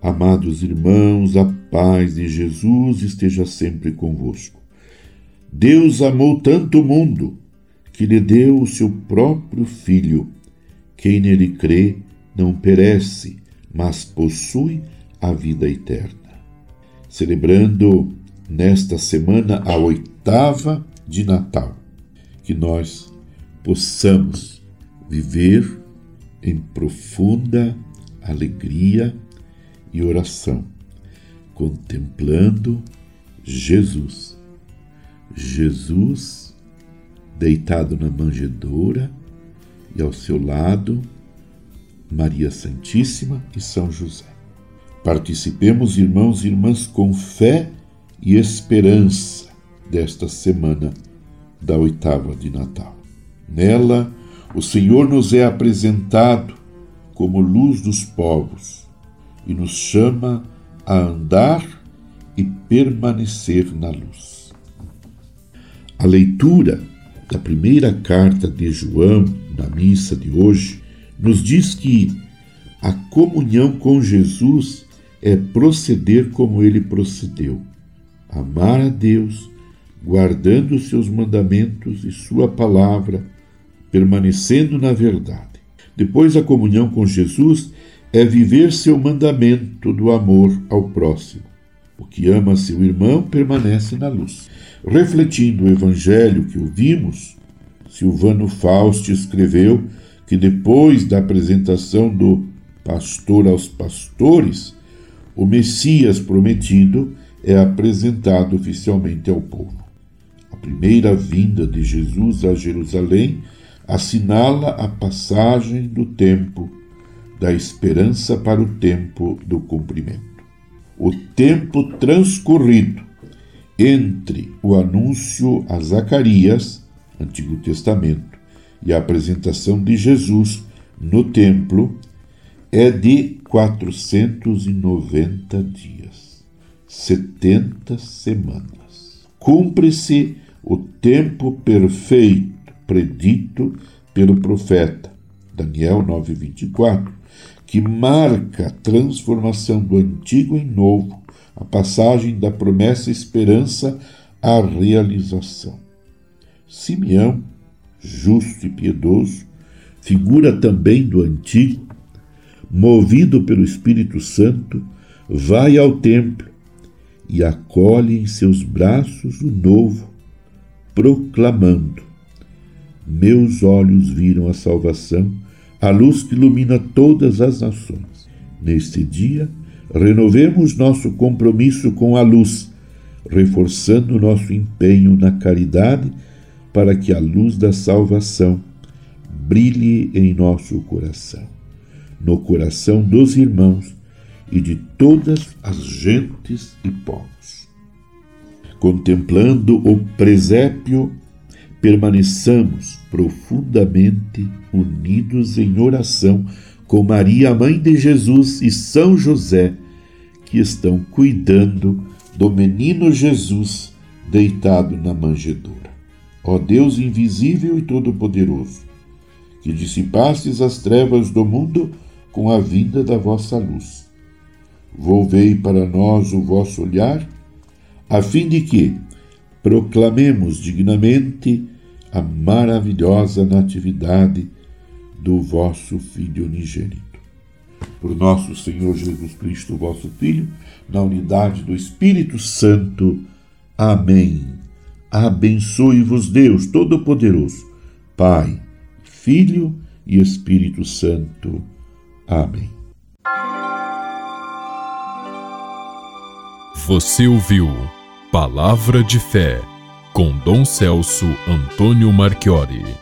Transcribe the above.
Amados irmãos, a paz de Jesus esteja sempre convosco. Deus amou tanto o mundo que lhe deu o seu próprio Filho. Quem nele crê não perece, mas possui a vida eterna. Celebrando nesta semana a oitava de Natal, que nós possamos viver em profunda alegria e oração, contemplando Jesus. Jesus deitado na manjedoura e ao seu lado Maria Santíssima e São José. Participemos, irmãos e irmãs, com fé e esperança desta semana da oitava de Natal. Nela, o Senhor nos é apresentado como luz dos povos e nos chama a andar e permanecer na luz. A leitura da primeira carta de João, na missa de hoje, nos diz que a comunhão com Jesus é proceder como ele procedeu, amar a Deus, guardando os seus mandamentos e sua palavra, permanecendo na verdade. Depois, a comunhão com Jesus é viver seu mandamento do amor ao próximo. O que ama seu irmão permanece na luz. Refletindo o evangelho que ouvimos, Silvano Fausto escreveu que depois da apresentação do pastor aos pastores, o Messias prometido é apresentado oficialmente ao povo. A primeira vinda de Jesus a Jerusalém assinala a passagem do tempo da esperança para o tempo do cumprimento. O tempo transcorrido entre o anúncio a Zacarias, Antigo Testamento, e a apresentação de Jesus no templo é de 490 dias, 70 semanas. Cumpre-se o tempo perfeito predito pelo profeta Daniel 9:24, que marca a transformação do antigo em novo, a passagem da promessa esperança à realização. Simeão, justo e piedoso, figura também do antigo, movido pelo Espírito Santo, vai ao templo e acolhe em seus braços o novo, proclamando: Meus olhos viram a salvação a luz que ilumina todas as nações. Neste dia, renovemos nosso compromisso com a luz, reforçando nosso empenho na caridade para que a luz da salvação brilhe em nosso coração, no coração dos irmãos e de todas as gentes e povos. Contemplando o presépio permaneçamos profundamente unidos em oração com Maria, mãe de Jesus, e São José, que estão cuidando do menino Jesus deitado na manjedoura. Ó Deus invisível e todo-poderoso, que dissipastes as trevas do mundo com a vinda da vossa luz. Volvei para nós o vosso olhar, a fim de que, proclamemos dignamente a maravilhosa natividade do vosso Filho unigênito. Por nosso Senhor Jesus Cristo, vosso Filho, na unidade do Espírito Santo. Amém. Abençoe-vos Deus Todo-Poderoso, Pai, Filho e Espírito Santo. Amém. Você ouviu Palavra de Fé com Dom Celso Antônio Marchiori.